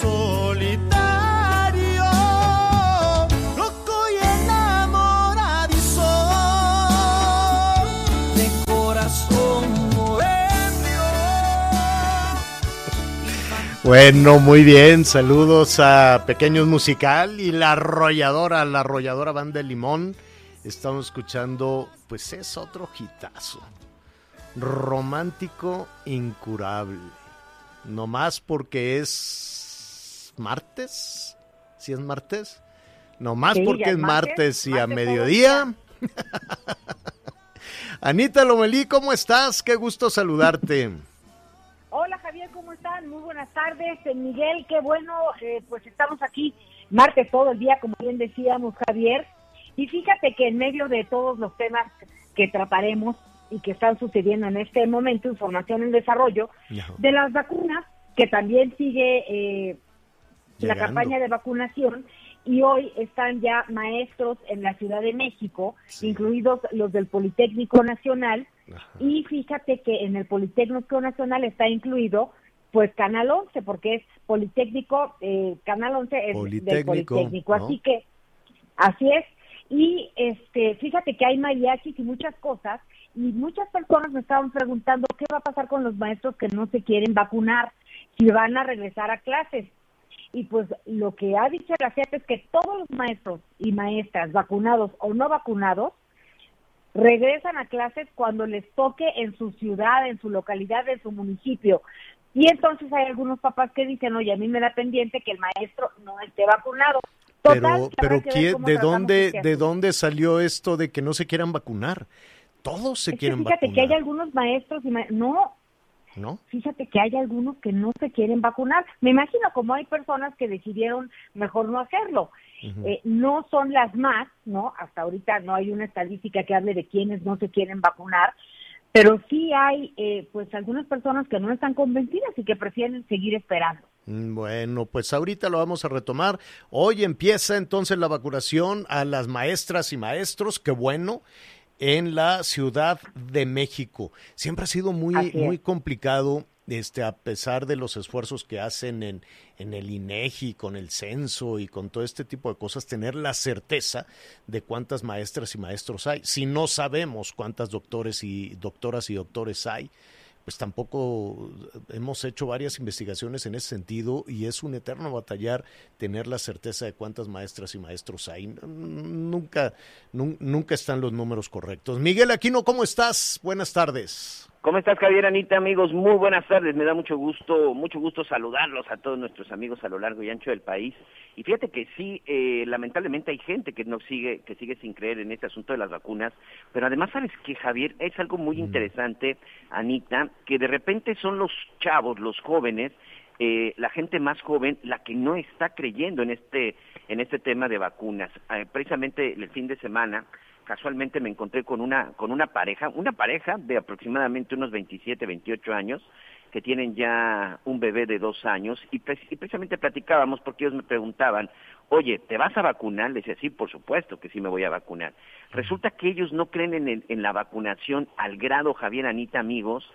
Solitario, loco y enamoradizo, de corazón bohemio. Bueno, muy bien. Saludos a Pequeños Musical y la arrolladora, la arrolladora Banda Limón. Estamos escuchando, pues es otro hitazo. Romántico incurable. No más porque es martes. ¿Sí es martes? No más Sí, porque es es martes, martes, y a martes mediodía. Anita Lomelí, ¿cómo estás? Qué gusto saludarte. Hola Javier, ¿cómo están? Muy buenas tardes. Eh, Miguel, qué bueno, eh, pues estamos aquí martes todo el día, como bien decíamos Javier. Y fíjate que en medio de todos los temas que trataremos y que están sucediendo en este momento, información en desarrollo, de las vacunas, que también sigue eh, la campaña de vacunación y hoy están ya maestros en la Ciudad de México, Sí. incluidos los del Politécnico Nacional, Ajá. y fíjate que en el Politécnico Nacional está incluido pues Canal 11, porque es Politécnico, eh, Canal 11 es del Politécnico, Politécnico, ¿no? así que así es. Y este, fíjate que hay mariachis y muchas cosas, y muchas personas me estaban preguntando qué va a pasar con los maestros que no se quieren vacunar, si van a regresar a clases. Y pues lo que ha dicho la CEP es que todos los maestros y maestras, vacunados o no vacunados, regresan a clases cuando les toque en su ciudad, en su localidad, en su municipio. Y entonces hay algunos papás que dicen, oye, a mí me da pendiente que el maestro no esté vacunado. Total, Pero, pero habrá que ver ¿quién- cómo ¿de dónde, este de dónde salió esto de que no se quieran vacunar? Todos se Es que quieren fíjate vacunar. que hay algunos maestros y ma- no, ¿No? fíjate que hay algunos que no se quieren vacunar. Me imagino como hay personas que decidieron mejor no hacerlo. Eh, no son las más, ¿no? Hasta ahorita no hay una estadística que hable de quienes no se quieren vacunar, pero sí hay, eh, pues, algunas personas que no están convencidas y que prefieren seguir esperando. Mm, Bueno, pues ahorita lo vamos a retomar. Hoy empieza entonces la vacunación a las maestras y maestros, qué bueno, en la Ciudad de México. Siempre ha sido muy, muy complicado, este, a pesar de los esfuerzos que hacen en, en el INEGI, con el censo y con todo este tipo de cosas, tener la certeza de cuántas maestras y maestros hay. Si no sabemos cuántas doctores y doctoras y doctores hay, pues tampoco hemos hecho varias investigaciones en ese sentido y es un eterno batallar tener la certeza de cuántas maestras y maestros hay. Nunca, nun- nunca están los números correctos. Miguel Aquino, ¿cómo estás? Buenas tardes. ¿Cómo estás, Javier, Anita, amigos? Muy buenas tardes. Me da mucho gusto, mucho gusto saludarlos a todos nuestros amigos a lo largo y ancho del país. Y fíjate que sí, eh, lamentablemente hay gente que no sigue, que sigue sin creer en este asunto de las vacunas. Pero además, sabes que Javier es algo muy interesante, Anita, que de repente son los chavos, los jóvenes, eh, la gente más joven, la que no está creyendo en este, en este tema de vacunas. Eh, precisamente el fin de semana casualmente me encontré con una con una pareja, una pareja de aproximadamente unos 27, 28 años que tienen ya un bebé de dos años y, pre- y precisamente platicábamos porque ellos me preguntaban, oye, ¿te vas a vacunar? Le decía, sí, por supuesto que sí me voy a vacunar. Resulta que ellos no creen en, el- en la vacunación al grado, Javier, Anita, amigos,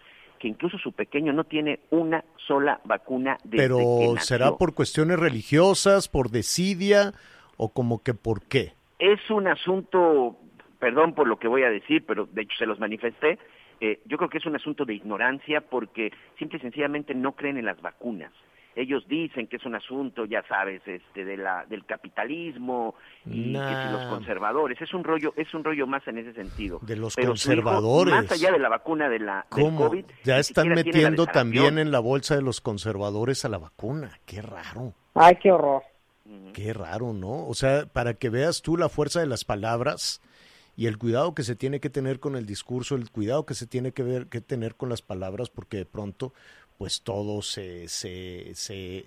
que incluso su pequeño no tiene una sola vacuna desde que Pero nació. ¿será por cuestiones religiosas, por desidia o como que por qué? es un asunto, perdón por lo que voy a decir, pero de hecho se los manifesté, Eh, yo creo que es un asunto de ignorancia porque simple y sencillamente no creen en las vacunas ellos dicen que es un asunto, ya sabes, este de la del capitalismo y que si los conservadores, es un rollo, es un rollo más en ese sentido. De los conservadores. más allá de la vacuna de la del ¿Cómo? COVID, ya están metiendo también en la bolsa de los conservadores a la vacuna. Qué raro. Ay, qué horror. Qué raro, ¿no? O sea, para que veas tú la fuerza de las palabras y el cuidado que se tiene que tener con el discurso, el cuidado que se tiene que, ver, que tener con las palabras, porque de pronto, pues todo se, se, se,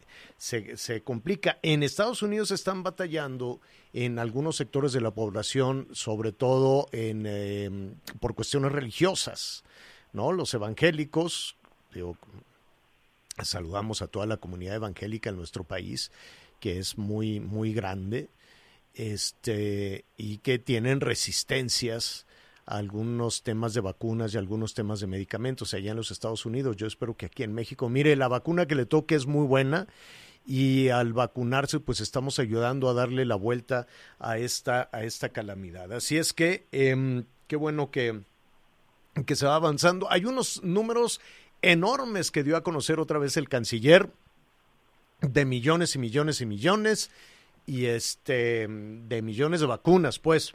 se, complica. En Estados Unidos están batallando en algunos sectores de la población, sobre todo en, eh, por cuestiones religiosas, ¿no? Los evangélicos, digo, saludamos a toda la comunidad evangélica en nuestro país, que es muy, muy grande, este, y que tienen resistencias algunos temas de vacunas y algunos temas de medicamentos allá en los Estados Unidos. Yo espero que aquí en México, mire, la vacuna que le toque es muy buena y al vacunarse pues estamos ayudando a darle la vuelta a esta, a esta calamidad. Así es que em, qué bueno que, que se va avanzando. Hay unos números enormes que dio a conocer otra vez el canciller de millones y millones y millones y este de millones de vacunas, pues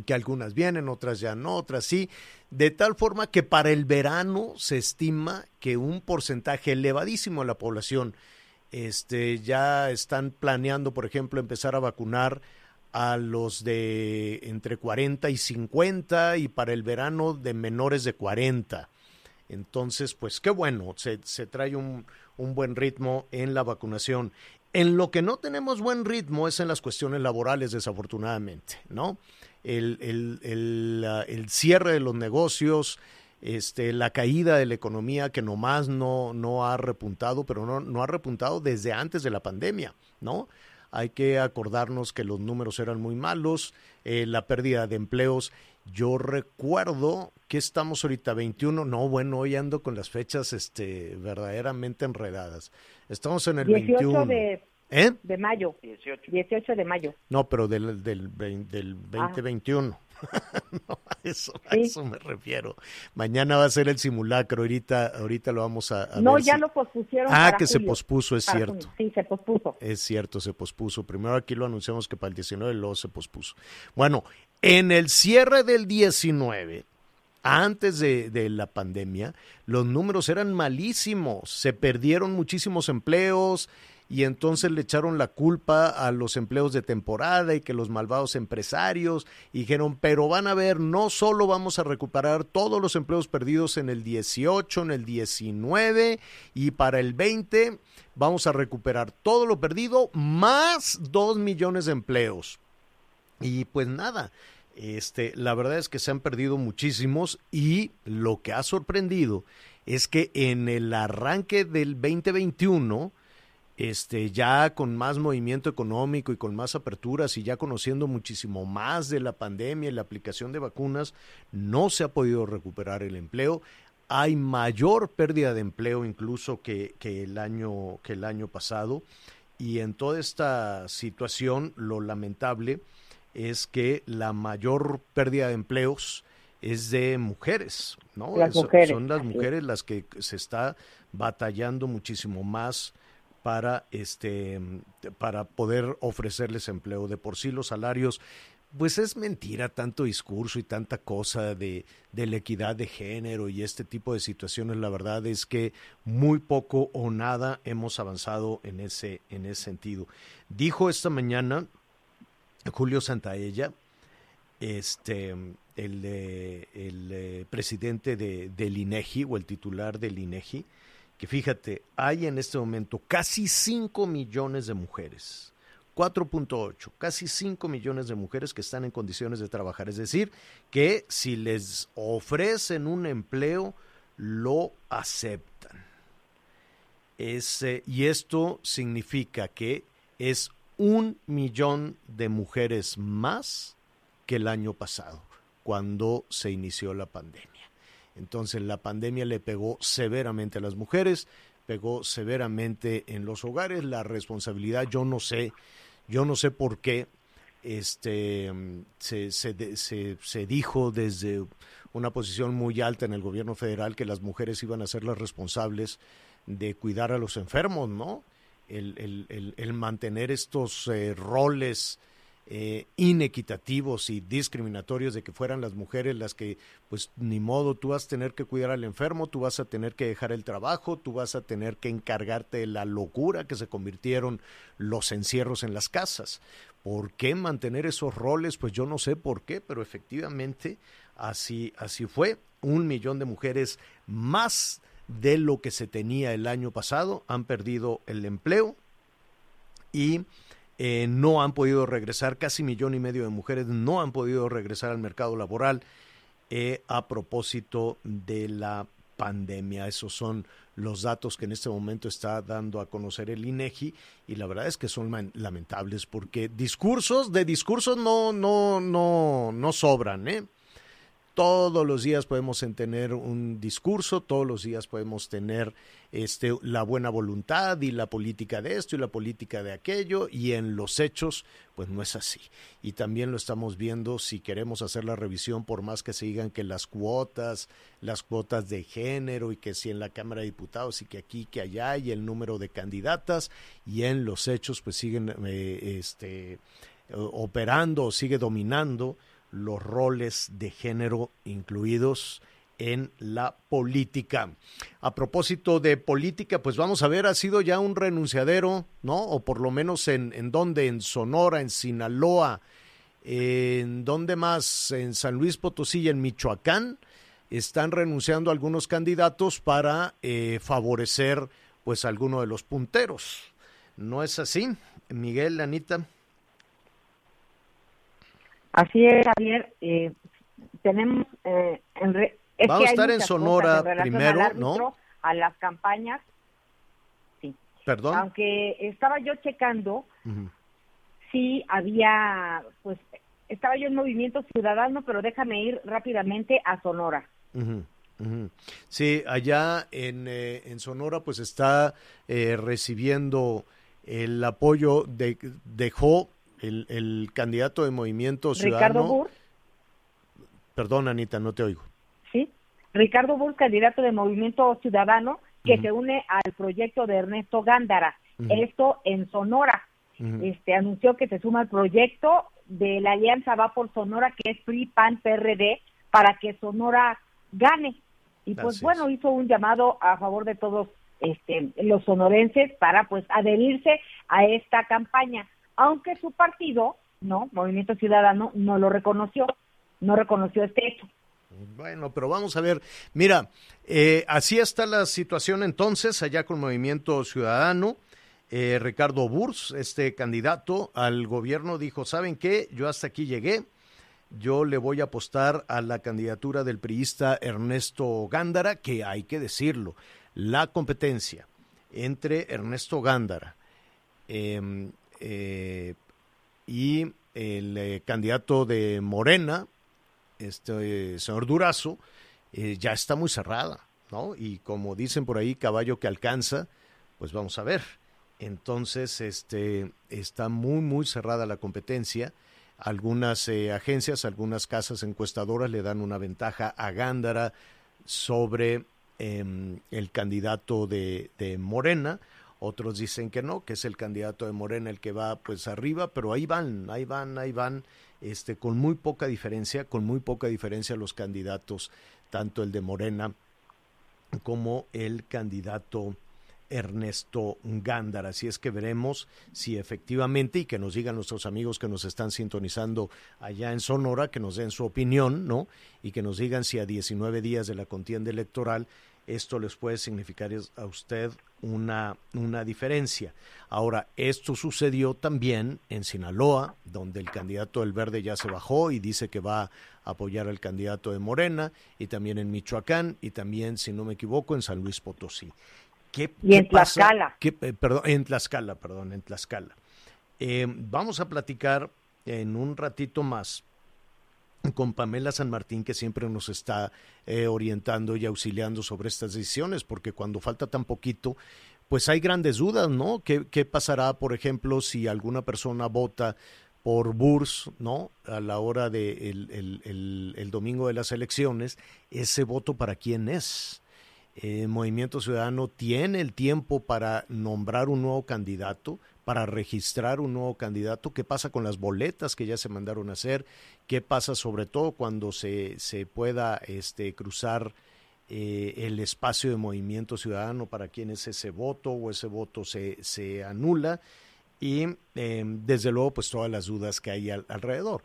que algunas vienen, otras ya no, otras sí, de tal forma que para el verano se estima que un porcentaje elevadísimo de la población este ya están planeando, por ejemplo, empezar a vacunar a los de entre 40 y 50 y para el verano de menores de 40. Entonces, pues qué bueno, se, se trae un, un, buen ritmo en la vacunación. En lo que no tenemos buen ritmo es en las cuestiones laborales, desafortunadamente, ¿no? El, el, el, el cierre de los negocios, este, la caída de la economía que nomás no, no ha repuntado, pero no, no ha repuntado desde antes de la pandemia, ¿no? Hay que acordarnos que los números eran muy malos, eh, la pérdida de empleos. Yo recuerdo que estamos ahorita 21, no, bueno, hoy ando con las fechas este, verdaderamente enredadas. Estamos en el 18 21. de, ¿Eh? de mayo. 18. 18 de mayo. No, pero del, del, del 2021. no, a eso, a Sí. eso me refiero. Mañana va a ser el simulacro, ahorita, ahorita lo vamos a, a No, ver ya si- lo pospusieron. Ah, para que se pospuso, es Para cierto. junio. Sí, se pospuso. Es cierto, se pospuso. Primero aquí lo anunciamos que para el 19, luego se pospuso. Bueno, en el cierre del 19, antes de, de la pandemia, los números eran malísimos. Se perdieron muchísimos empleos y entonces le echaron la culpa a los empleos de temporada y que los malvados empresarios dijeron, pero van a ver, no solo vamos a recuperar todos los empleos perdidos en el 18, en el 19 y para el 20 vamos a recuperar todo lo perdido más 2 millones de empleos. Y pues nada, este, la verdad es que se han perdido muchísimos y lo que ha sorprendido es que en el arranque del 2021, este, ya con más movimiento económico y con más aperturas y ya conociendo muchísimo más de la pandemia y la aplicación de vacunas, no se ha podido recuperar el empleo. Hay mayor pérdida de empleo incluso que, que el, año, que el año pasado. Y en toda esta situación, lo lamentable es que la mayor pérdida de empleos es de mujeres, ¿no? Las Son- mujeres, Son las mujeres las que se está batallando muchísimo más para este para poder ofrecerles empleo. De por sí los salarios pues es mentira tanto discurso y tanta cosa de, de la equidad de género y este tipo de situaciones. La verdad es que muy poco o nada hemos avanzado en ese en ese sentido. Dijo esta mañana Julio Santaella este el, el eh, presidente de, del INEGI o el titular del INEGI que fíjate, hay en este momento casi 5 millones de mujeres, 4.8, casi 5 millones de mujeres que están en condiciones de trabajar. Es decir, que si les ofrecen un empleo, lo aceptan. Y esto significa que es un millón de mujeres más que el año pasado, cuando se inició la pandemia. Entonces la pandemia le pegó severamente a las mujeres, pegó severamente en los hogares, la responsabilidad, yo no sé, yo no sé por qué este, se, se, se, se dijo desde una posición muy alta en el gobierno federal que las mujeres iban a ser las responsables de cuidar a los enfermos, ¿no? El, el, el, mantener estos eh, roles eh, inequitativos y discriminatorios de que fueran las mujeres las que, pues ni modo, tú vas a tener que cuidar al enfermo, tú vas a tener que dejar el trabajo, tú vas a tener que encargarte de la locura que se convirtieron los encierros en las casas. ¿Por qué mantener esos roles? Pues yo no sé por qué, pero efectivamente así, así fue. Un millón de mujeres más de lo que se tenía el año pasado han perdido el empleo y eh, no han podido regresar, casi millón y medio de mujeres no han podido regresar al mercado laboral eh, a propósito de la pandemia. Esos son los datos que en este momento está dando a conocer el INEGI y la verdad es que son lamentables porque discursos de discursos no no no no sobran, ¿eh? Todos los días podemos tener un discurso, todos los días podemos tener este, la buena voluntad y la política de esto y la política de aquello, y en los hechos, pues no es así. Y también lo estamos viendo si queremos hacer la revisión, por más que se digan que las cuotas, las cuotas de género y que si en la Cámara de Diputados y que aquí, que allá, y el número de candidatas, y en los hechos, pues siguen eh, este, operando sigue dominando los roles de género incluidos en la política. A propósito de política, pues vamos a ver, ha sido ya un renunciadero, ¿no? O por lo menos en, en donde, en Sonora, en Sinaloa, en donde más, en San Luis Potosí y en Michoacán, están renunciando algunos candidatos para eh, favorecer pues alguno de los punteros. ¿No es así, Miguel, Anita? Así es, Javier. Eh, tenemos. Eh, en re, es Vamos que a estar en Sonora en primero, árbitro, ¿no? A las campañas. Sí. Perdón. Aunque estaba yo checando, Uh -huh. sí había. Pues estaba yo en Movimiento Ciudadano, pero déjame ir rápidamente a Sonora. Uh -huh. Sí, allá en, eh, en, Sonora pues está eh, recibiendo el apoyo de dejó el, el, candidato de Movimiento Ciudadano. Ricardo Burr. Perdón, Anita, no te oigo. Sí, Ricardo Burr, candidato de Movimiento Ciudadano, que uh -huh. se une al proyecto de Ernesto Gándara. Uh -huh. Esto en Sonora. Uh -huh. Este anunció que se suma al proyecto de la Alianza Va por Sonora, que es PRI, PAN, PRD, para que Sonora gane. Y pues bueno, hizo un llamado a favor de todos este, los sonorenses para pues adherirse a esta campaña aunque su partido, no, Movimiento Ciudadano, no lo reconoció, no reconoció este hecho. Bueno, pero vamos a ver, mira, eh, así está la situación entonces allá con Movimiento Ciudadano. Eh, Ricardo Burs, este candidato al gobierno, dijo, ¿saben qué? Yo hasta aquí llegué, yo le voy a apostar a la candidatura del priista Ernesto Gándara, que hay que decirlo, la competencia entre Ernesto Gándara, eh, eh, y el eh, candidato de Morena, este eh, señor Durazo, ya está muy cerrada, ¿no? Y como dicen por ahí, caballo que alcanza, pues vamos a ver. Entonces, este, está muy, muy cerrada la competencia. Algunas eh, agencias, algunas casas encuestadoras le dan una ventaja a Gándara sobre eh, el candidato de Morena otros dicen que no, que es el candidato de Morena el que va pues arriba, pero ahí van, ahí van, ahí van, este, con muy poca diferencia, con muy poca diferencia los candidatos, tanto el de Morena como el candidato Ernesto Gándara. Así es que veremos si efectivamente, y que nos digan nuestros amigos que nos están sintonizando allá en Sonora, que nos den su opinión, ¿no? Y que nos digan si a 19 días de la contienda electoral esto les puede significar a usted una, una diferencia. Ahora, esto sucedió también en Sinaloa, donde el candidato del Verde ya se bajó y dice que va a apoyar al candidato de Morena, y también en Michoacán, y también, si no me equivoco, en San Luis Potosí. ¿Qué, y en Tlaxcala. ¿Qué, eh, perdón, en Tlaxcala, perdón, en Tlaxcala. Eh, vamos a platicar en un ratito más con Pamela San Martín, que siempre nos está eh, orientando y auxiliando sobre estas decisiones, porque cuando falta tan poquito, pues hay grandes dudas, ¿no? ¿Qué, ¿Qué, pasará, por ejemplo, si alguna persona vota por Burs, ¿no? A la hora de el, el, domingo de las elecciones, ese voto para quién es. El Movimiento Ciudadano tiene el tiempo para nombrar un nuevo candidato, para registrar un nuevo candidato. ¿Qué pasa con las boletas que ya se mandaron a hacer? ¿Qué pasa sobre todo cuando se, se pueda este, cruzar eh, el espacio de Movimiento Ciudadano para quién es ese voto o ese voto se, se anula? Y eh, desde luego, pues todas las dudas que hay al, alrededor.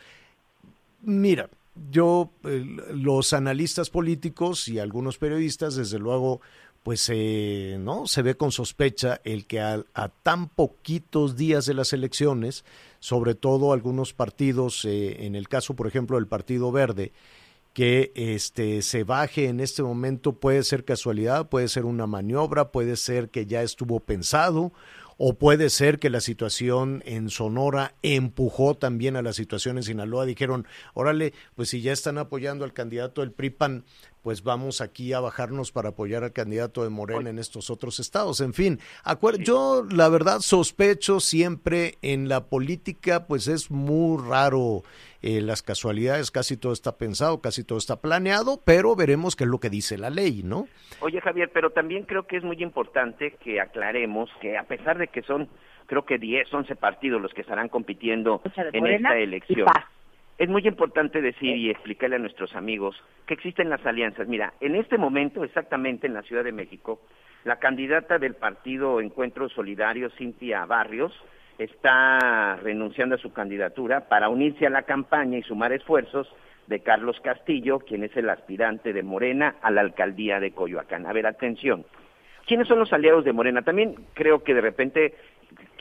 Mira, yo, los analistas políticos y algunos periodistas, desde luego, pues eh, no se ve con sospecha el que a, a, tan poquitos días de las elecciones, sobre todo algunos partidos, eh, en el caso, por ejemplo, del Partido Verde, que este se baje en este momento puede ser casualidad, puede ser una maniobra, puede ser que ya estuvo pensado o puede ser que la situación en Sonora empujó también a la situación en Sinaloa. Dijeron, órale, pues si ya están apoyando al candidato del PRIPAN, pues vamos aquí a bajarnos para apoyar al candidato de Morena en estos otros estados. En fin, yo la verdad sospecho siempre en la política, pues es muy raro eh, las casualidades, casi todo está pensado, casi todo está planeado, pero veremos qué es lo que dice la ley, ¿no? Oye Javier, pero también creo que es muy importante que aclaremos que a pesar de que son, creo que 10, 11 partidos los que estarán compitiendo en Morena esta elección. Es muy importante decir y explicarle a nuestros amigos que existen las alianzas. Mira, en este momento, exactamente en la Ciudad de México, la candidata del partido Encuentro Solidario, Cintia Barrios, está renunciando a su candidatura para unirse a la campaña y sumar esfuerzos de Carlos Castillo, quien es el aspirante de Morena a la alcaldía de Coyoacán. A ver, atención. ¿Quiénes son los aliados de Morena? También creo que de repente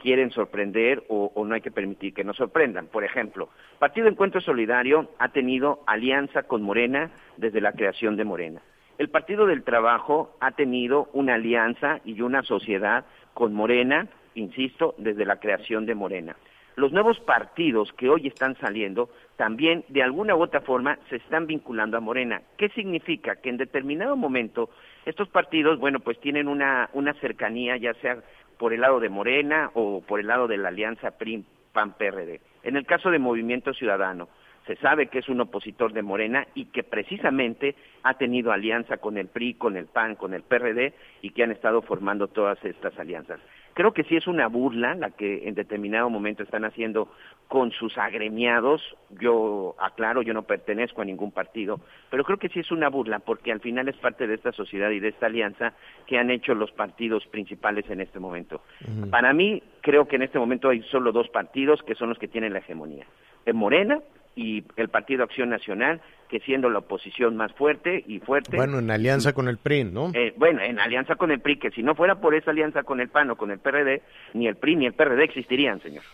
quieren sorprender o, o, no hay que permitir que nos sorprendan. Por ejemplo, Partido Encuentro Solidario ha tenido alianza con Morena desde la creación de Morena. El Partido del Trabajo ha tenido una alianza y una sociedad con Morena, insisto, desde la creación de Morena. Los nuevos partidos que hoy están saliendo también de alguna u otra forma se están vinculando a Morena. ¿Qué significa? Que en determinado momento estos partidos, bueno, pues tienen una, una cercanía, ya sea por el lado de Morena o por el lado de la alianza PRI-PAN-PRD. En el caso de Movimiento Ciudadano, se sabe que es un opositor de Morena y que precisamente ha tenido alianza con el PRI, con el PAN, con el PRD y que han estado formando todas estas alianzas. Creo que sí es una burla la que en determinado momento están haciendo con sus agremiados. Yo aclaro, yo no pertenezco a ningún partido, pero creo que sí es una burla porque al final es parte de esta sociedad y de esta alianza que han hecho los partidos principales en este momento. Uh -huh. Para mí, creo que en este momento hay solo dos partidos que son los que tienen la hegemonía. En Morena y el Partido Acción Nacional, que siendo la oposición más fuerte y fuerte. Bueno, en alianza con el PRI, ¿no? Eh, bueno, en alianza con el PRI, que si no fuera por esa alianza con el PAN o con el PRD, ni el PRI ni el PRD existirían, señor.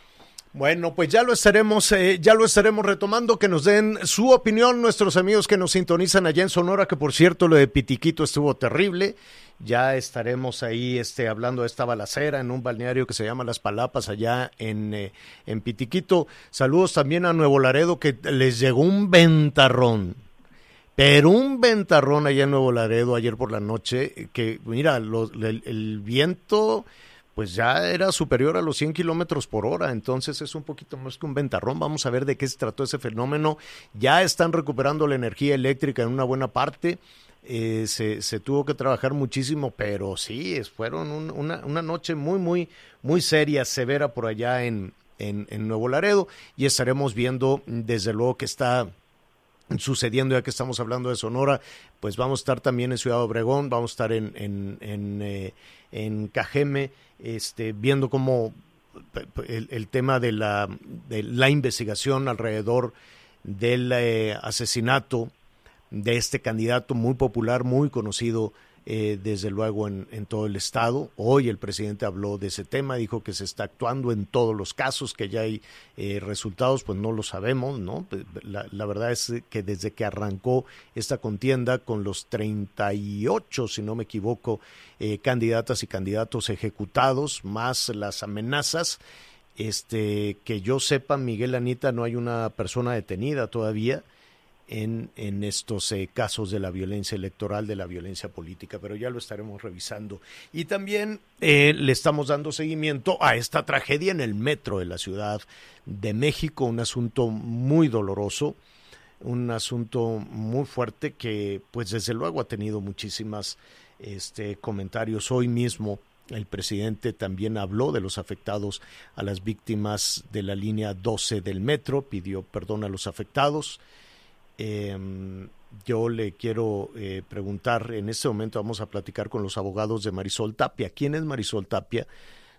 Bueno, pues ya lo estaremos, eh, ya lo estaremos retomando, que nos den su opinión nuestros amigos que nos sintonizan allá en Sonora, que por cierto lo de Pitiquito estuvo terrible. Ya estaremos ahí este, hablando de esta balacera en un balneario que se llama Las Palapas, allá en, eh, en Pitiquito. Saludos también a Nuevo Laredo, que les llegó un ventarrón. Pero un ventarrón allá en Nuevo Laredo ayer por la noche, que mira, lo, el, el viento pues ya era superior a los 100 kilómetros por hora, entonces es un poquito más que un ventarrón. Vamos a ver de qué se trató ese fenómeno. Ya están recuperando la energía eléctrica en una buena parte. Eh, se, se, tuvo que trabajar muchísimo, pero sí, fueron un, una, noche muy, muy, muy seria, severa por allá en Nuevo Laredo y estaremos viendo desde luego que está sucediendo, ya que estamos hablando de Sonora, pues vamos a estar también en Ciudad Obregón, vamos a estar en, en, en, eh, en Cajeme, este, viendo cómo el, tema de la, la, investigación alrededor del eh, asesinato de este candidato muy popular, muy conocido eh, desde luego en, en, todo el estado. Hoy el presidente habló de ese tema, dijo que se está actuando en todos los casos, que ya hay eh, resultados, pues no lo sabemos, ¿no? La, verdad es que desde que arrancó esta contienda con los 38, si no me equivoco, eh, candidatas y candidatos ejecutados, más las amenazas, este, que yo sepa, Miguel Anita, no hay una persona detenida todavía en, estos eh, casos de la violencia electoral, de la violencia política, pero ya lo estaremos revisando. Y también eh, le estamos dando seguimiento a esta tragedia en el metro de la Ciudad de México, un asunto muy doloroso, un asunto muy fuerte que pues desde luego ha tenido muchísimas este, comentarios hoy mismo. El presidente también habló de los afectados a las víctimas de la línea 12 del metro, pidió perdón a los afectados. Eh, yo le quiero eh, preguntar, en este momento vamos a platicar con los abogados de Marisol Tapia. ¿Quién es Marisol Tapia?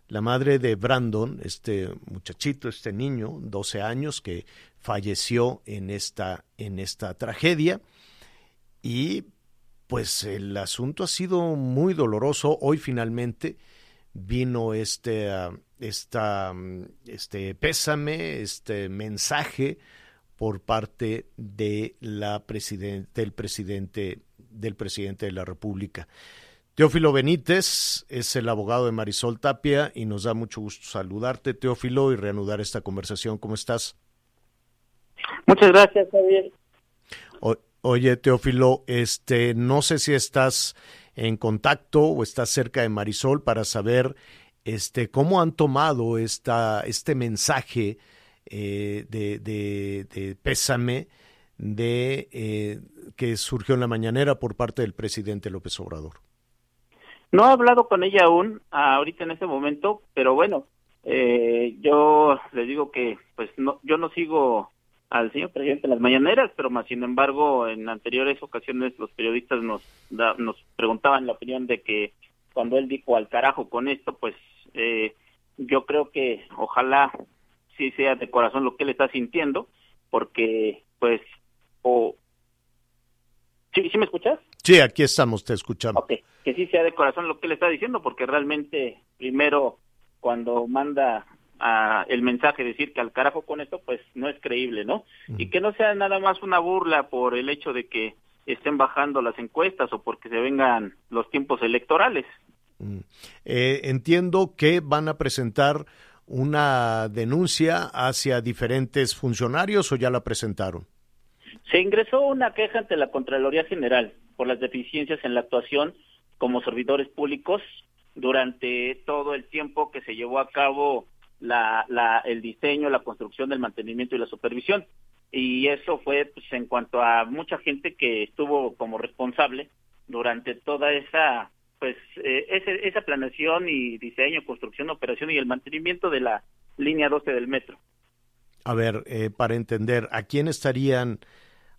La madre de Brandon, este muchachito, este niño, 12 años, que falleció en esta, en esta tragedia. Y pues el asunto ha sido muy doloroso. Hoy finalmente vino este, uh, esta, este pésame, este mensaje por parte de la presidente, del presidente del presidente de la República. Teófilo Benítez es el abogado de Marisol Tapia y nos da mucho gusto saludarte, Teófilo, y reanudar esta conversación. ¿Cómo estás? Muchas gracias, Javier. O, oye, Teófilo, este, no sé si estás en contacto o estás cerca de Marisol para saber este, cómo han tomado esta, este mensaje eh, de, de, pésame de eh, que surgió en la mañanera por parte del presidente López Obrador. No he hablado con ella aún, ahorita en este momento, pero bueno, eh, yo les digo que pues no, yo no sigo al señor presidente en las mañaneras, pero más sin embargo en anteriores ocasiones los periodistas nos da, nos preguntaban la opinión de que cuando él dijo al carajo con esto, pues eh, yo creo que ojalá sí sea de corazón lo que él está sintiendo, porque pues o ¿Sí, ¿Sí me escuchas? Sí, aquí estamos, te escuchamos. Ok, que sí sea de corazón lo que él está diciendo, porque realmente primero cuando manda a el mensaje decir que al carajo con esto, pues no es creíble, ¿no? Uh -huh. Y que no sea nada más una burla por el hecho de que estén bajando las encuestas o porque se vengan los tiempos electorales. -huh. eh, entiendo que van a presentar una denuncia hacia diferentes funcionarios o ya la presentaron. Se ingresó una queja ante la Contraloría General por las deficiencias en la actuación como servidores públicos durante todo el tiempo que se llevó a cabo la, la, el diseño, la construcción, el mantenimiento y la supervisión. Y eso fue pues, en cuanto a mucha gente que estuvo como responsable durante toda esa pues eh, ese, esa planeación y diseño, construcción, operación y el mantenimiento de la línea 12 del metro. A ver, eh, para entender, ¿a quién estarían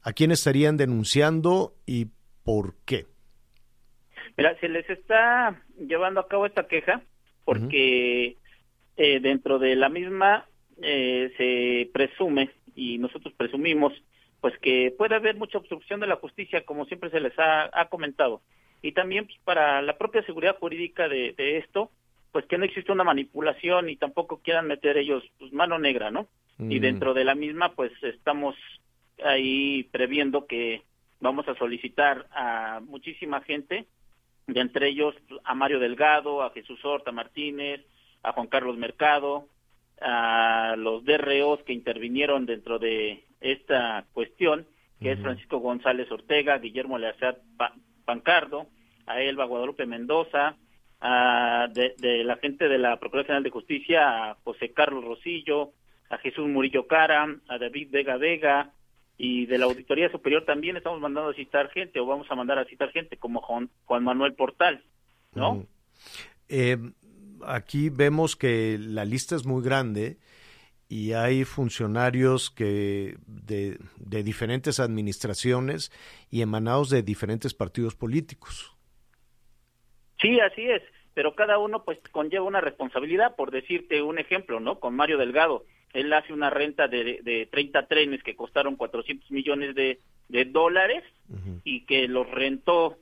a quién estarían denunciando y por qué? Mira, se les está llevando a cabo esta queja porque uh -huh. eh, dentro de la misma eh, se presume y nosotros presumimos pues que puede haber mucha obstrucción de la justicia como siempre se les ha, ha comentado y también pues, para la propia seguridad jurídica de, de, esto pues que no existe una manipulación y tampoco quieran meter ellos pues, mano negra no y dentro de la misma pues estamos ahí previendo que vamos a solicitar a muchísima gente, de entre ellos a Mario Delgado, a Jesús Horta Martínez, a Juan Carlos Mercado, a los DROs que intervinieron dentro de esta cuestión, que es Francisco González Ortega, Guillermo Leazat Pancardo, a Elba Guadalupe Mendoza, a de, la gente de la Procuraduría General de Justicia, a José Carlos Rosillo, a Jesús Murillo Cara, a David Vega Vega, y de la Auditoría Superior también estamos mandando a citar gente o vamos a mandar a citar gente como Juan, Juan Manuel Portal, ¿no? Mm. Eh, aquí vemos que la lista es muy grande y hay funcionarios que de diferentes administraciones y emanados de diferentes partidos políticos. Sí, así es, pero cada uno pues conlleva una responsabilidad, por decirte un ejemplo, ¿no? Con Mario Delgado, él hace una renta de, de 30 trenes que costaron 400 millones de, de dólares uh -huh. y que los rentó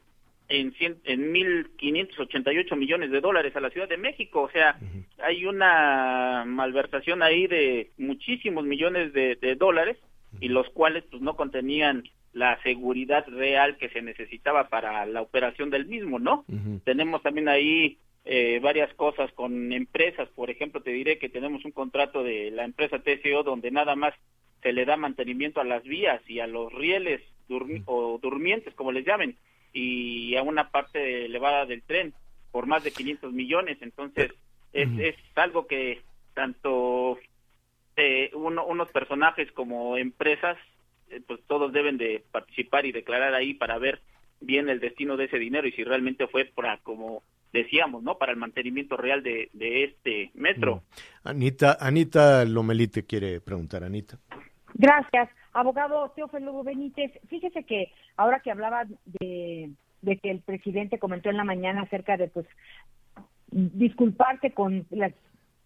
en, cien, en 1.588 millones de dólares a la Ciudad de México. O sea, uh -huh. hay una malversación ahí de muchísimos millones de, de dólares uh -huh. y los cuales pues no contenían la seguridad real que se necesitaba para la operación del mismo, ¿no? Tenemos también ahí eh, varias cosas con empresas, por ejemplo, te diré que tenemos un contrato de la empresa TCO donde nada más se le da mantenimiento a las vías y a los rieles durmi- o durmientes, como les llamen, y a una parte elevada del tren por más de 500 millones. Entonces, es, es algo que tanto eh, uno- unos personajes como empresas, eh, pues todos deben de participar y declarar ahí para ver bien el destino de ese dinero y si realmente fue para, como decíamos, ¿no? Para el mantenimiento real de, de este metro. Anita, Anita Lomelite quiere preguntar, Anita. Gracias. Abogado Teófilo Benítez, fíjese que ahora que hablaba de, de que el presidente comentó en la mañana acerca de pues disculparse con las,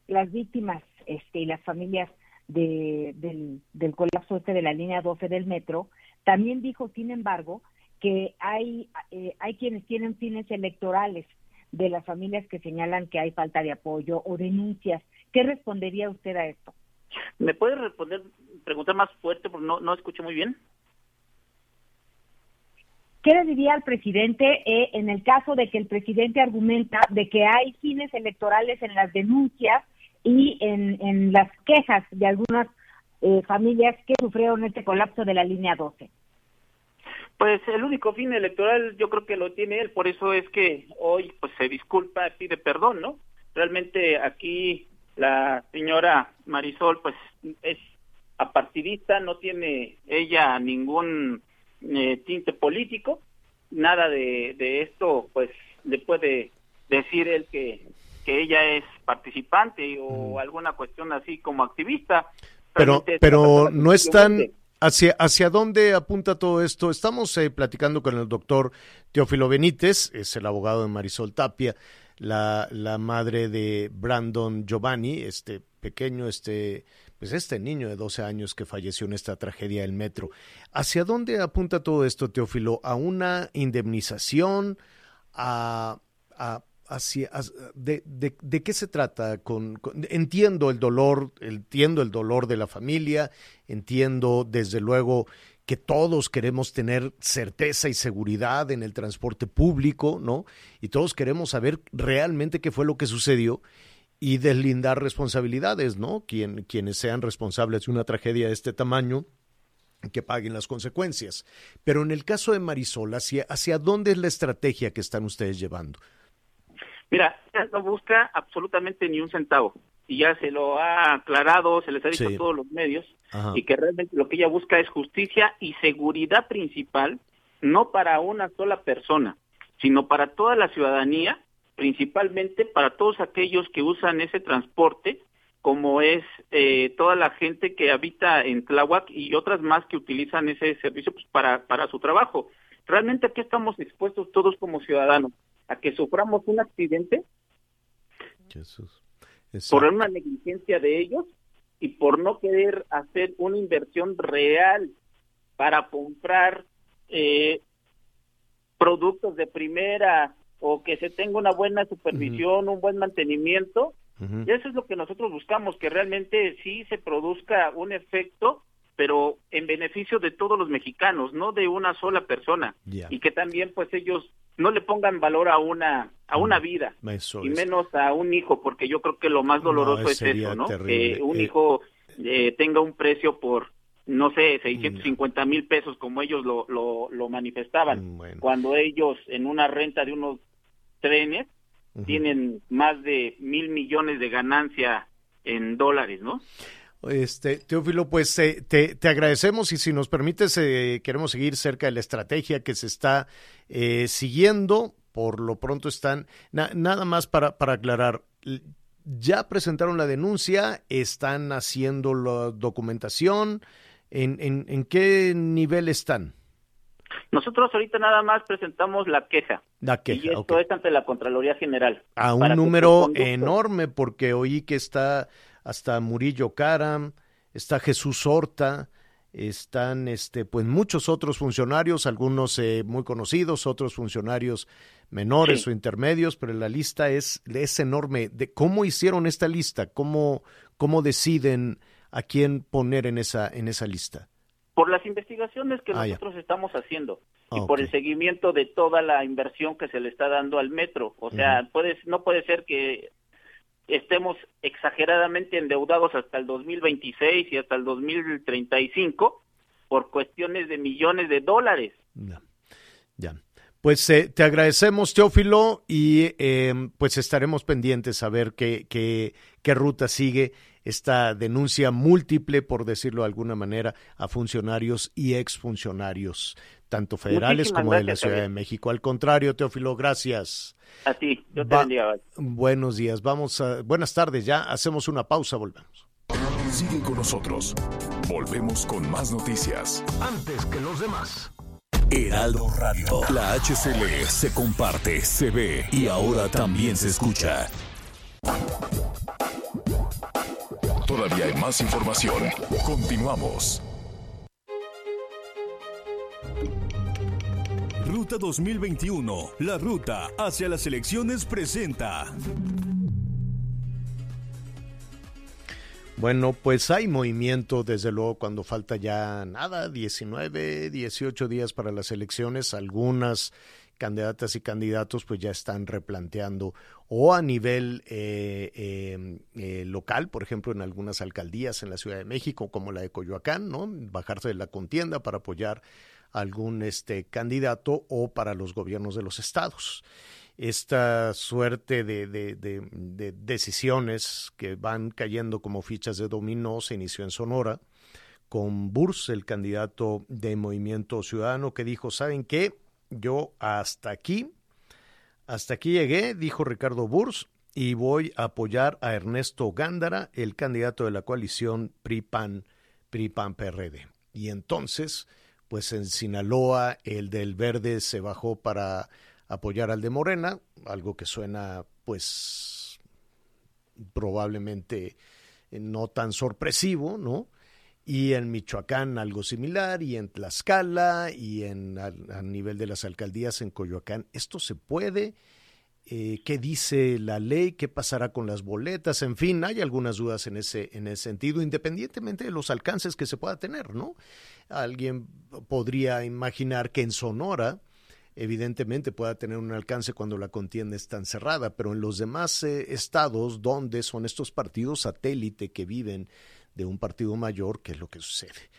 las víctimas este, y las familias de, del, del colapso este de la línea 12 del metro, también dijo, sin embargo, que hay, eh, hay quienes tienen fines electorales de las familias que señalan que hay falta de apoyo o denuncias. ¿Qué respondería usted a esto? ¿Me puede responder, preguntar más fuerte porque no, no escucho muy bien? ¿Qué le diría al presidente eh, en el caso de que el presidente argumenta de que hay fines electorales en las denuncias y en, en las quejas de algunas eh, familias que sufrieron este colapso de la línea 12? Pues el único fin electoral yo creo que lo tiene él, por eso es que hoy pues se disculpa, pide perdón, ¿no? Realmente aquí la señora Marisol pues es apartidista, no tiene ella ningún eh, tinte político, nada de, de esto pues le puede decir él que, que ella es participante o alguna cuestión así como activista. Pero, pero no están... ¿Hacia, ¿Hacia dónde apunta todo esto? Estamos eh, platicando con el doctor Teófilo Benítez, es el abogado de Marisol Tapia, la, la madre de Brandon Giovanni, este pequeño, este, pues este niño de 12 años que falleció en esta tragedia del metro. ¿Hacia dónde apunta todo esto, Teófilo? ¿A una indemnización? ¿A, a hacia, de, de- qué se trata? Con, con- entiendo el dolor, entiendo el dolor de la familia, entiendo desde luego que todos queremos tener certeza y seguridad en el transporte público, ¿no? Y todos queremos saber realmente qué fue lo que sucedió y deslindar responsabilidades, ¿no? Quien, quienes sean responsables de una tragedia de este tamaño, que paguen las consecuencias. Pero en el caso de Marisol, ¿hacia, hacia dónde es la estrategia que están ustedes llevando? Mira, ella no busca absolutamente ni un centavo. Y ya se lo ha aclarado, se les ha dicho Sí. a todos los medios, Ajá. y que realmente lo que ella busca es justicia y seguridad principal, no para una sola persona, sino para toda la ciudadanía, principalmente para todos aquellos que usan ese transporte, como es eh, toda la gente que habita en Tláhuac y otras más que utilizan ese servicio pues, para, para su trabajo. Realmente aquí estamos expuestos todos como ciudadanos a que suframos un accidente Jesús. por una negligencia de ellos y por no querer hacer una inversión real para comprar eh, productos de primera o que se tenga una buena supervisión, un buen mantenimiento. Y eso es lo que nosotros buscamos, que realmente sí se produzca un efecto, pero en beneficio de todos los mexicanos, no de una sola persona. Y que también pues ellos no le pongan valor a una a una vida Eso y es. menos a un hijo, porque yo creo que lo más doloroso No, es eso, ¿no? terrible. Que un Eh, hijo eh, tenga un precio por, no sé, Mm. 650 mil pesos, como ellos lo, lo, lo manifestaban, Mm, Bueno. cuando ellos en una renta de unos trenes tienen más de mil millones de ganancia en dólares, ¿no? Este, Teófilo, pues eh, te, te agradecemos y si nos permites, eh, queremos seguir cerca de la estrategia que se está eh, siguiendo. Por lo pronto están, na- nada más para, para aclarar, ya presentaron la denuncia, están haciendo la documentación, ¿en, en, en qué nivel están? Nosotros ahorita nada más presentamos la queja. La y queja, esto ok. es ante la Contraloría General. A un número enorme, porque oí que está hasta Murillo Caram, está Jesús Horta, están este, pues muchos otros funcionarios, algunos eh, muy conocidos, otros funcionarios menores Sí. o intermedios, pero la lista es, es enorme. De ¿Cómo hicieron esta lista? ¿Cómo, ¿Cómo deciden a quién poner en esa, en esa lista? por las investigaciones que Ah, ya. nosotros estamos haciendo y por el seguimiento de toda la inversión que se le está dando al metro. O sea, Ujú. puede, no puede ser que estemos exageradamente endeudados hasta el 2026 y hasta el 2035 por cuestiones de millones de dólares. Ya. ya. Pues eh, te agradecemos, Teófilo, y eh, pues estaremos pendientes a ver qué, qué, qué ruta sigue esta denuncia múltiple, por decirlo de alguna manera, a funcionarios y exfuncionarios, tanto federales Muchísimas como de la Ciudad de. México. Al contrario, Teófilo, gracias. A ti, yo te Va- bendiga. Buenos días, vamos a, buenas tardes, ya hacemos una pausa, volvemos. Sigue con nosotros. Volvemos con más noticias. Antes que los demás. Heraldo Radio. La HCL se comparte, se ve y ahora también se escucha. Todavía hay más información. Continuamos. Ruta 2021, la ruta hacia las elecciones presenta. Bueno, pues hay movimiento, desde luego, cuando falta ya nada, 19, 18 días para las elecciones. Algunas candidatas y candidatos pues ya están replanteando o a nivel eh, eh, eh, local, por ejemplo, en algunas alcaldías en la Ciudad de México, como la de Coyoacán, ¿no? Bajarse de la contienda para apoyar algún este, candidato o para los gobiernos de los estados esta suerte de, de, de, de, decisiones que van cayendo como fichas de dominó se inició en Sonora con Burs, el candidato de Movimiento Ciudadano, que dijo, ¿saben qué? Yo hasta aquí, hasta aquí llegué, dijo Ricardo Burs, y voy a apoyar a Ernesto Gándara, el candidato de la coalición PRI-PAN, PRI-PAN-PRD. Y entonces, pues en Sinaloa, el del Verde se bajó para apoyar al de Morena, algo que suena pues probablemente no tan sorpresivo, ¿no? Y en Michoacán algo similar, y en Tlaxcala, y en a, a nivel de las alcaldías en Coyoacán. ¿Esto se puede? Eh, ¿Qué dice la ley? ¿Qué pasará con las boletas? En fin, hay algunas dudas en ese, en ese sentido, independientemente de los alcances que se pueda tener, ¿no? Alguien podría imaginar que en Sonora, evidentemente pueda tener un alcance cuando la contienda es tan cerrada, pero en los demás eh, estados donde son estos partidos satélite que viven de un partido mayor, ¿qué es lo que sucede?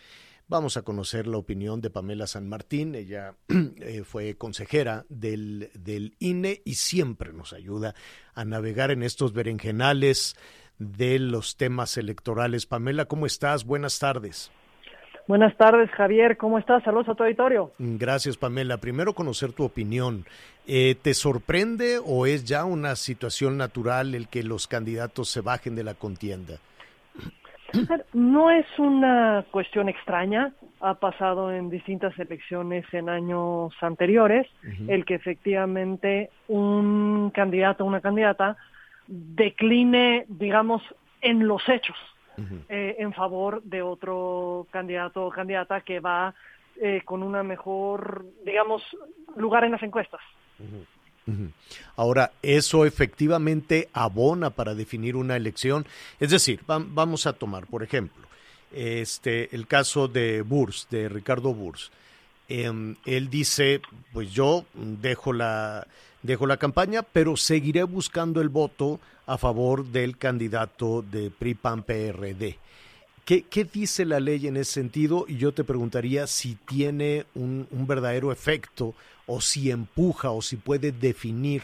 Vamos a conocer la opinión de Pamela San Martín. Ella eh, fue consejera del, del, INE y siempre nos ayuda a navegar en estos berenjenales de los temas electorales. Pamela, ¿cómo estás? Buenas tardes. Buenas tardes, Javier. ¿Cómo estás? Saludos a tu auditorio. Gracias, Pamela. Primero, conocer tu opinión. Eh, ¿Te sorprende o es ya una situación natural el que los candidatos se bajen de la contienda? No es una cuestión extraña. Ha pasado en distintas elecciones en años anteriores uh -huh. el que efectivamente un candidato o una candidata decline, digamos, en los hechos. Uh -huh. eh, en favor de otro candidato o candidata que va eh, con una mejor, digamos, lugar en las encuestas. Uh -huh. Ahora, ¿eso efectivamente abona para definir una elección? Es decir, va, vamos a tomar, por ejemplo, este, el caso de Burs, de Ricardo Burs. Eh, él dice, pues yo dejo la, dejo la campaña, pero seguiré buscando el voto a favor del candidato de PRI-PAN-PRD. ¿Qué, ¿Qué, dice la ley en ese sentido? Y yo te preguntaría si tiene un, un, verdadero efecto o si empuja o si puede definir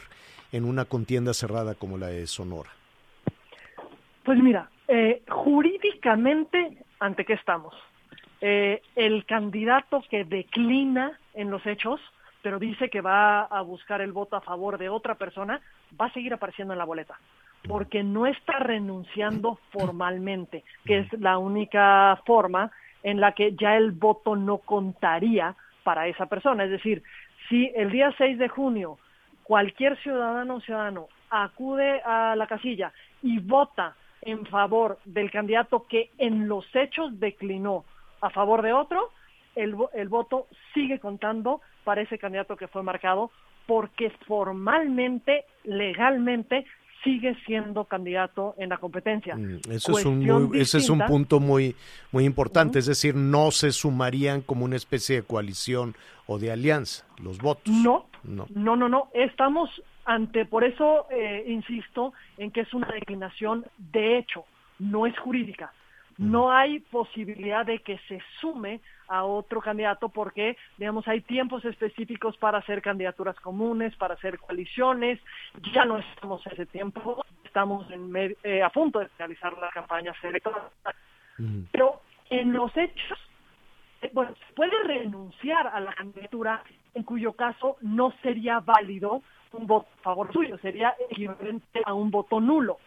en una contienda cerrada como la de Sonora. Pues mira, eh, jurídicamente, ¿ante qué estamos? Eh, el candidato que declina en los hechos, pero dice que va a buscar el voto a favor de otra persona, va a seguir apareciendo en la boleta porque no está renunciando formalmente, que es la única forma en la que ya el voto no contaría para esa persona. Es decir, si el día 6 de junio cualquier ciudadano o ciudadano acude a la casilla y vota en favor del candidato que en los hechos declinó a favor de otro, el, el voto sigue contando para ese candidato que fue marcado porque formalmente, legalmente, sigue siendo candidato en la competencia. Eso es un muy, ese es un punto muy muy importante, uh -huh. es decir, no se sumarían como una especie de coalición o de alianza los votos. No, no, no, no, no. estamos ante, por eso eh, insisto en que es una declinación de hecho, no es jurídica. No hay posibilidad de que se sume a otro candidato porque, digamos, hay tiempos específicos para hacer candidaturas comunes, para hacer coaliciones. Ya no estamos en ese tiempo, estamos en eh, a punto de realizar la campaña electoral. Pero en los hechos, eh, bueno, se puede renunciar a la candidatura, en cuyo caso no sería válido un voto a favor suyo, sería equivalente a un voto nulo.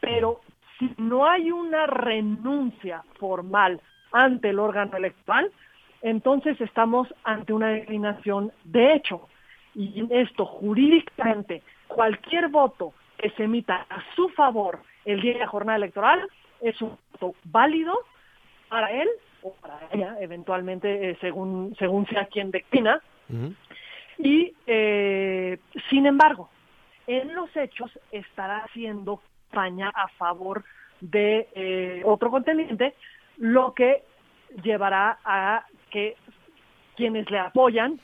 Pero si no hay una renuncia formal ante el órgano electoral, entonces estamos ante una declinación de hecho. Y esto jurídicamente, cualquier voto que se emita a su favor el día de la jornada electoral es un voto válido para él o para ella, eventualmente, eh, según, según sea quien declina. Y, eh, sin embargo, en los hechos estará haciendo España a favor de eh, otro contendiente, lo que llevará a que quienes le apoyan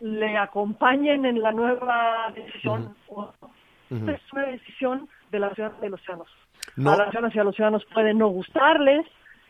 le acompañen en la nueva decisión. Es una decisión de la ciudad de los ciudadanos. A las ciudadanas y a los ciudadanos puede no gustarles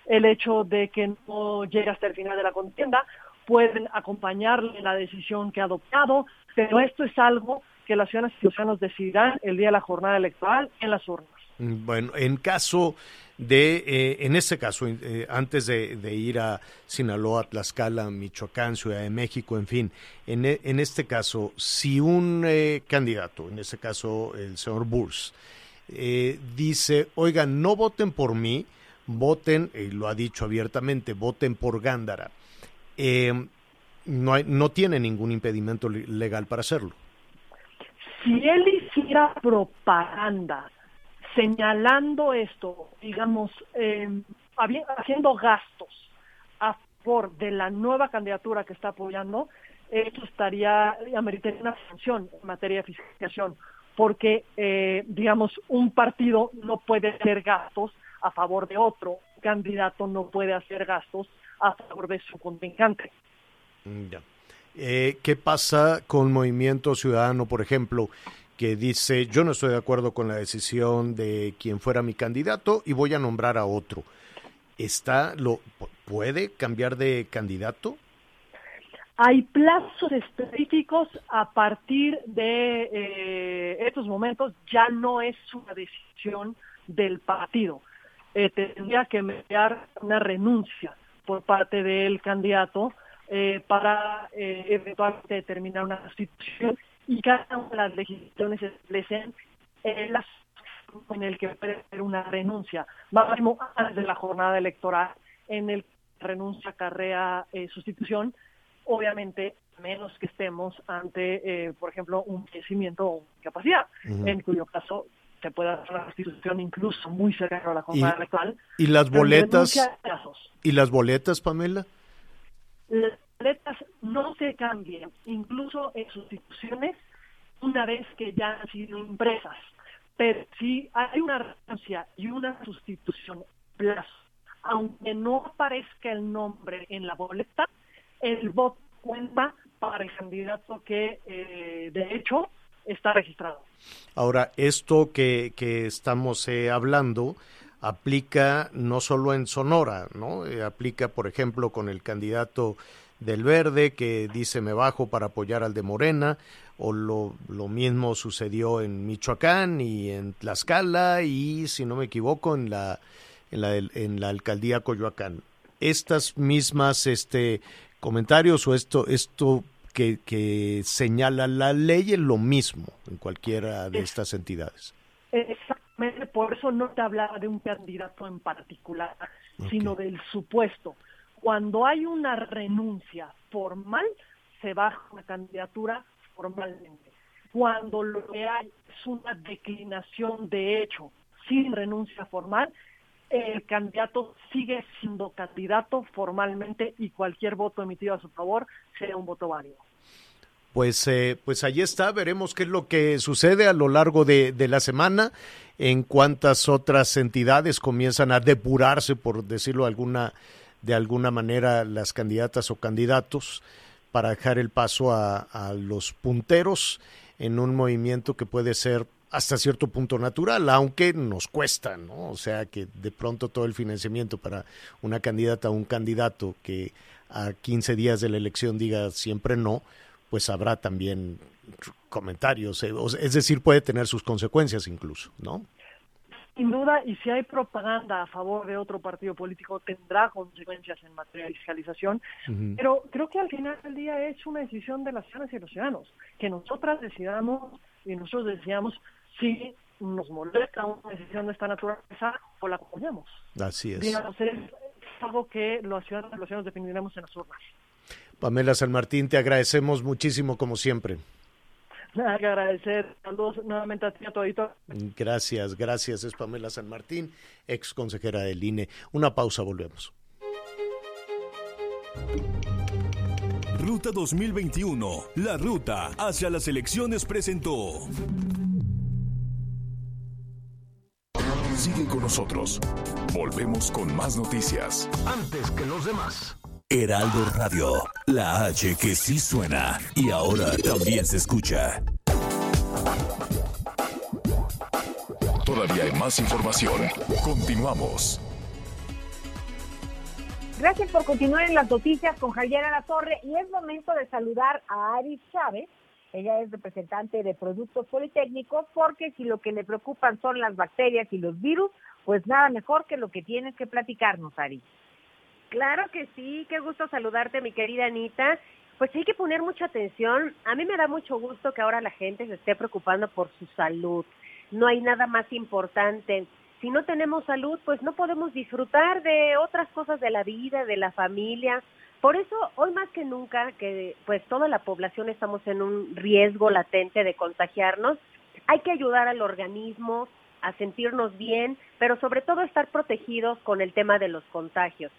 el hecho de que no llegue hasta el final de la contienda, pueden acompañarle en la decisión que ha adoptado, pero esto es algo que las ciudadanas y ciudadanos decidirán el día de la jornada electoral en las urnas. Bueno, en caso de, eh, en este caso, eh, antes de, ir a Sinaloa, Tlaxcala, Michoacán, Ciudad de México, en fin, en, e, en este caso, si un eh, candidato, en este caso el señor Burs, dice, oigan, no voten por mí, voten, y lo ha dicho abiertamente, voten por Gándara, no, no tiene ningún impedimento legal para hacerlo. Si él hiciera propaganda señalando esto, digamos, em, haciendo gastos a favor de la nueva candidatura que está apoyando, esto estaría, ameritaría una sanción en materia de fiscalización, porque, eh, digamos, un partido no puede hacer gastos a favor de otro, candidato no puede hacer gastos a favor de su contrincante. Mm, eh, ¿Qué pasa con Movimiento Ciudadano, por ejemplo? que dice, yo no estoy de acuerdo con la decisión de quien fuera mi candidato y voy a nombrar a otro. ¿Está, lo, ¿Puede cambiar de candidato? Hay plazos específicos a partir de eh, estos momentos, ya no es una decisión del partido. Eh, tendría que mediar una renuncia por parte del candidato eh, para eventualmente determinar una situación y cada una de las legislaciones establecen el en el que puede haber una renuncia, máximo antes de la jornada electoral, en el que renuncia carrea eh, sustitución, obviamente menos que estemos ante, eh, por ejemplo, un crecimiento o incapacidad, en cuyo caso se puede hacer una sustitución incluso muy cercana a la jornada electoral. ¿Y las boletas? ¿Y las boletas, Pamela? Letras no se cambian, incluso en sustituciones, una vez que ya han sido impresas. Pero si hay una renuncia y una sustitución plazo, aunque no aparezca el nombre en la boleta, el voto cuenta para el candidato que eh, de hecho está registrado. Ahora, esto que, que estamos eh, hablando aplica no solo en Sonora, ¿no? Eh, aplica, por ejemplo, con el candidato del Verde que dice me bajo para apoyar al de Morena, o lo, lo mismo sucedió en Michoacán y en Tlaxcala y, si no me equivoco, en la, en la, en la alcaldía Coyoacán. Estas mismas este, comentarios o esto, esto que, que señala la ley es lo mismo en cualquiera de estas entidades. Por eso no te hablaba de un candidato en particular, sino del supuesto cuando hay una renuncia formal, se baja una candidatura formalmente. Cuando lo que hay es una declinación de hecho sin renuncia formal, el candidato sigue siendo candidato formalmente y cualquier voto emitido a su favor será un voto válido. Pues, eh, pues ahí está, veremos qué es lo que sucede a lo largo de, de la semana, en cuántas otras entidades comienzan a depurarse, por decirlo de alguna de alguna manera las candidatas o candidatos para dejar el paso a, los punteros. en un movimiento que puede ser hasta cierto punto natural, aunque nos cuesta, ¿no? O sea, que de pronto todo el financiamiento para una candidata o un candidato que a 15 días de la elección diga siempre no, pues habrá también comentarios, eh, es decir, puede tener sus consecuencias incluso, ¿no? Sin duda, y si hay propaganda a favor de otro partido político, tendrá consecuencias en materia de fiscalización, pero creo que al final del día es una decisión de las ciudadanas y los ciudadanos, que nosotras decidamos y nosotros decíamos si nos molesta una decisión de esta naturaleza o la apoyamos. Así es. Digamos, es algo que los ciudadanos y los ciudadanos definiremos en las urnas. Pamela San Martín, te agradecemos muchísimo como siempre. Nada que agradecer. Saludos nuevamente a ti a tu editor. Gracias, gracias. Es Pamela San Martín, ex consejera del INE. Una pausa, volvemos. Ruta 2021, la ruta hacia las elecciones presentó. Sigue con nosotros. Volvemos con más noticias. Antes que los demás. Heraldo Radio, la H que sí suena y ahora también se escucha. Todavía hay más información. Continuamos. Gracias por continuar en las noticias con Javier La Torre y es momento de saludar a Aris Chávez. Ella es representante de Productos Politécnicos porque si lo que le preocupan son las bacterias y los virus, pues nada mejor que lo que tienes que platicarnos, Aris. Claro que sí, qué gusto saludarte, mi querida Anita. Pues hay que poner mucha atención. A mí me da mucho gusto que ahora la gente se esté preocupando por su salud. No hay nada más importante si no tenemos salud, pues no podemos disfrutar de otras cosas de la vida, de la familia. Por eso, hoy más que nunca, que pues toda la población estamos en un riesgo latente de contagiarnos, hay que ayudar al organismo a sentirnos bien, pero sobre todo estar protegidos con el tema de los contagios.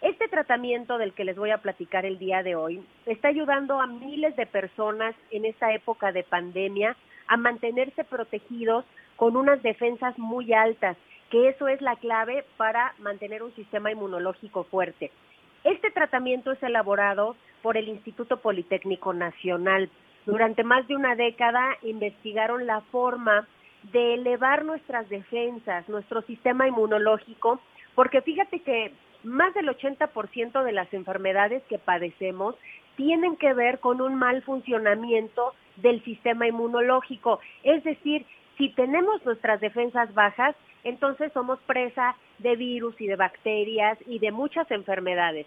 Este tratamiento del que les voy a platicar el día de hoy está ayudando a miles de personas en esta época de pandemia a mantenerse protegidos con unas defensas muy altas, que eso es la clave para mantener un sistema inmunológico fuerte. Este tratamiento es elaborado por el Instituto Politécnico Nacional. Durante más de una década investigaron la forma de elevar nuestras defensas, nuestro sistema inmunológico, porque fíjate que más del 80% de las enfermedades que padecemos tienen que ver con un mal funcionamiento del sistema inmunológico. Es decir, si tenemos nuestras defensas bajas, entonces somos presa de virus y de bacterias y de muchas enfermedades.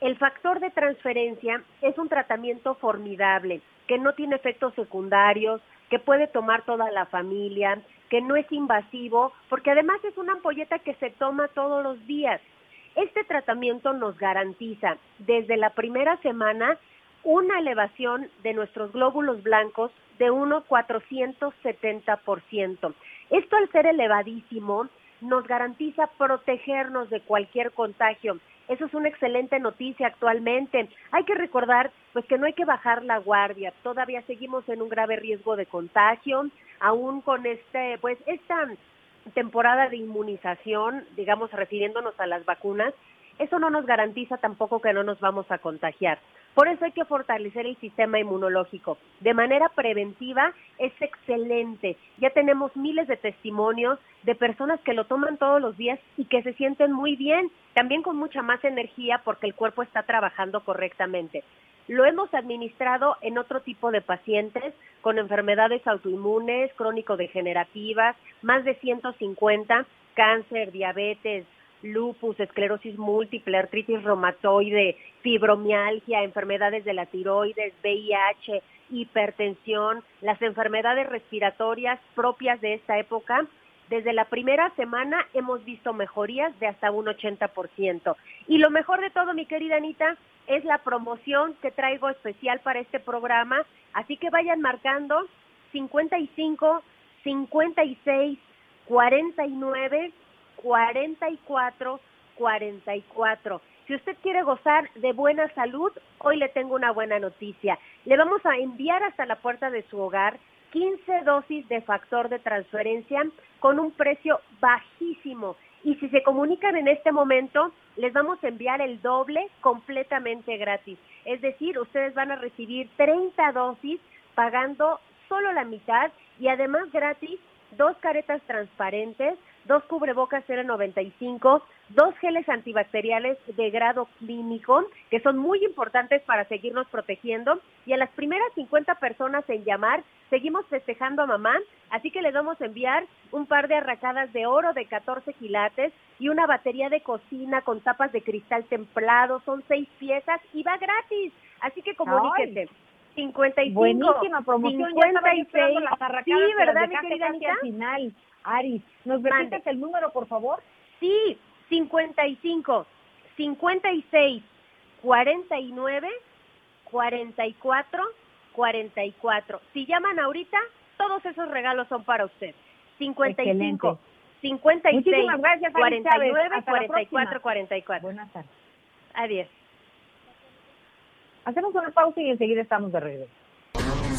El factor de transferencia es un tratamiento formidable, que no tiene efectos secundarios, que puede tomar toda la familia, que no es invasivo, porque además es una ampolleta que se toma todos los días. Este tratamiento nos garantiza desde la primera semana una elevación de nuestros glóbulos blancos de unos 470%. Esto al ser elevadísimo nos garantiza protegernos de cualquier contagio. Eso es una excelente noticia actualmente. Hay que recordar pues que no hay que bajar la guardia. Todavía seguimos en un grave riesgo de contagio, aún con este pues esta temporada de inmunización, digamos refiriéndonos a las vacunas, eso no nos garantiza tampoco que no nos vamos a contagiar. Por eso hay que fortalecer el sistema inmunológico. De manera preventiva es excelente. Ya tenemos miles de testimonios de personas que lo toman todos los días y que se sienten muy bien, también con mucha más energía porque el cuerpo está trabajando correctamente. Lo hemos administrado en otro tipo de pacientes con enfermedades autoinmunes, crónico-degenerativas, más de 150, cáncer, diabetes, lupus, esclerosis múltiple, artritis reumatoide, fibromialgia, enfermedades de la tiroides, VIH, hipertensión, las enfermedades respiratorias propias de esta época. Desde la primera semana hemos visto mejorías de hasta un 80%. Y lo mejor de todo, mi querida Anita, es la promoción que traigo especial para este programa. Así que vayan marcando 55, 56, 49 44 44. Si usted quiere gozar de buena salud, hoy le tengo una buena noticia. Le vamos a enviar hasta la puerta de su hogar 15 dosis de factor de transferencia con un precio bajísimo. Y si se comunican en este momento, les vamos a enviar el doble completamente gratis. Es decir, ustedes van a recibir 30 dosis pagando solo la mitad y además gratis dos caretas transparentes, dos cubrebocas N95, dos geles antibacteriales de grado clínico, que son muy importantes para seguirnos protegiendo. Y a las primeras 50 personas en llamar, seguimos festejando a mamá, así que le vamos a enviar un par de arracadas de oro de 14 quilates y una batería de cocina con tapas de cristal templado, son seis piezas y va gratis. Así que comuníquese. 55, Buenísima promoción, ya estaba yo 56, esperando las arracadas sí, ¿verdad, mi querida casi Anita? al final. Aris, ¿nos Mande. repites el número, por favor? Sí, 55, 56, 49, 44, 44. Si llaman ahorita, todos esos regalos son para usted. 55, 56, Muchísimas gracias, Aris Chávez. 49, Hasta la 44, próxima. 44. Buenas tardes. Adiós. Hacemos una pausa y enseguida estamos de regreso.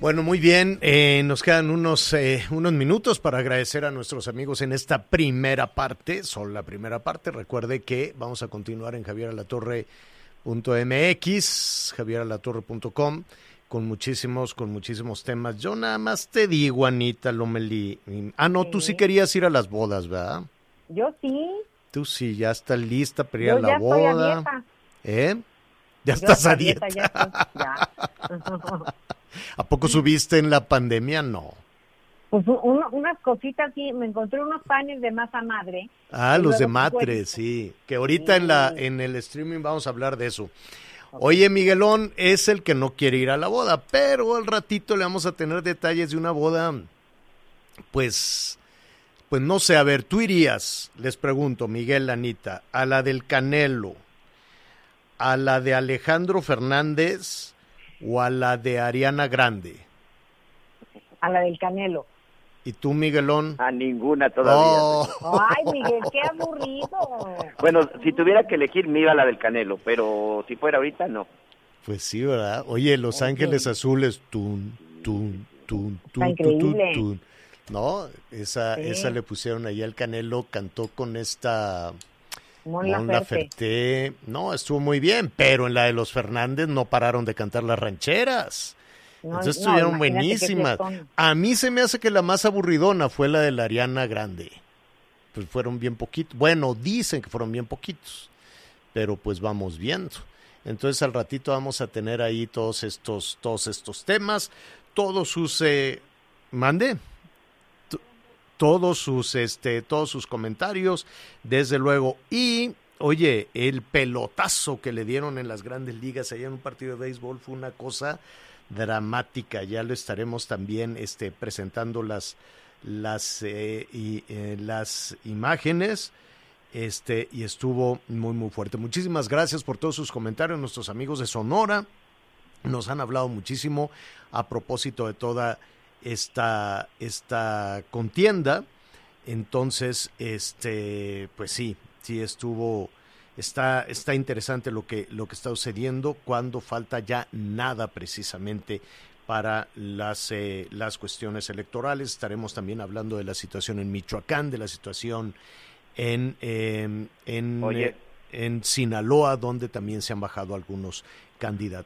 Bueno, muy bien. eh, nos quedan unos, eh, unos minutos para agradecer a nuestros amigos en esta primera parte. Solo la primera parte. Recuerde que vamos a continuar en javieralatorre.mx, javieralatorre.com, con muchísimos, con muchísimos temas. Yo nada más te digo, Anita Lomeli. Ah, no, tú sí querías ir a las bodas, ¿verdad? Yo sí. Tú sí, ya estás lista para ir Yo a la ya estoy a boda. dieta. ¿Eh? Ya Yo estás a dieta. ya estoy- ya. ¿A poco subiste en la pandemia? No. Pues un- un- unas cositas, sí, me encontré unos panes de masa madre. Ah, los de cuerito. sí. Que ahorita en la en el streaming vamos a hablar de eso. Oye, Miguelón es el que no quiere ir a la boda, pero al ratito le vamos a tener detalles de una boda, pues, pues no sé, a ver, tú irías, les pregunto, Miguel, Anita, a la del Canelo, a la de Alejandro Fernández o a la de Ariana Grande. A la del Canelo. ¿Y tú, Miguelón? A ninguna todavía. Oh. Ay, Miguel, qué aburrido. Bueno, si tuviera que elegir, me iba a la del Canelo, pero si fuera ahorita, no. Pues sí, ¿verdad? Oye, Los Ángeles Azules, tun, tun, tun, tun, tun, tun. No, esa, Sí. esa le pusieron ahí al Canelo, cantó con esta Mon Mon Laferte. Laferte. No, estuvo muy bien, pero en la de los Fernández no pararon de cantar las rancheras. No, Entonces no, estuvieron buenísimas. A mí se me hace que la más aburridona fue la de la Ariana Grande. Pues fueron bien poquitos. Bueno, dicen que fueron bien poquitos, pero pues vamos viendo. Entonces al ratito vamos a tener ahí todos estos, todos estos temas, todos sus eh, mande, todos sus, este, todos sus comentarios, desde luego. Y oye, el pelotazo que le dieron en las grandes ligas allá en un partido de béisbol fue una cosa dramática. Ya lo estaremos también este, presentando las, las, eh, y, eh, las imágenes. Este, y estuvo muy, muy fuerte. Muchísimas gracias por todos sus comentarios, nuestros amigos de Sonora. Nos han hablado muchísimo a propósito de toda esta, esta contienda. Entonces, este, pues sí, sí estuvo, está, está interesante lo que, lo que está sucediendo cuando falta ya nada precisamente para las, eh, las cuestiones electorales. Estaremos también hablando de la situación en Michoacán, de la situación en, eh, en, eh, en Sinaloa, donde también se han bajado algunos candidatos.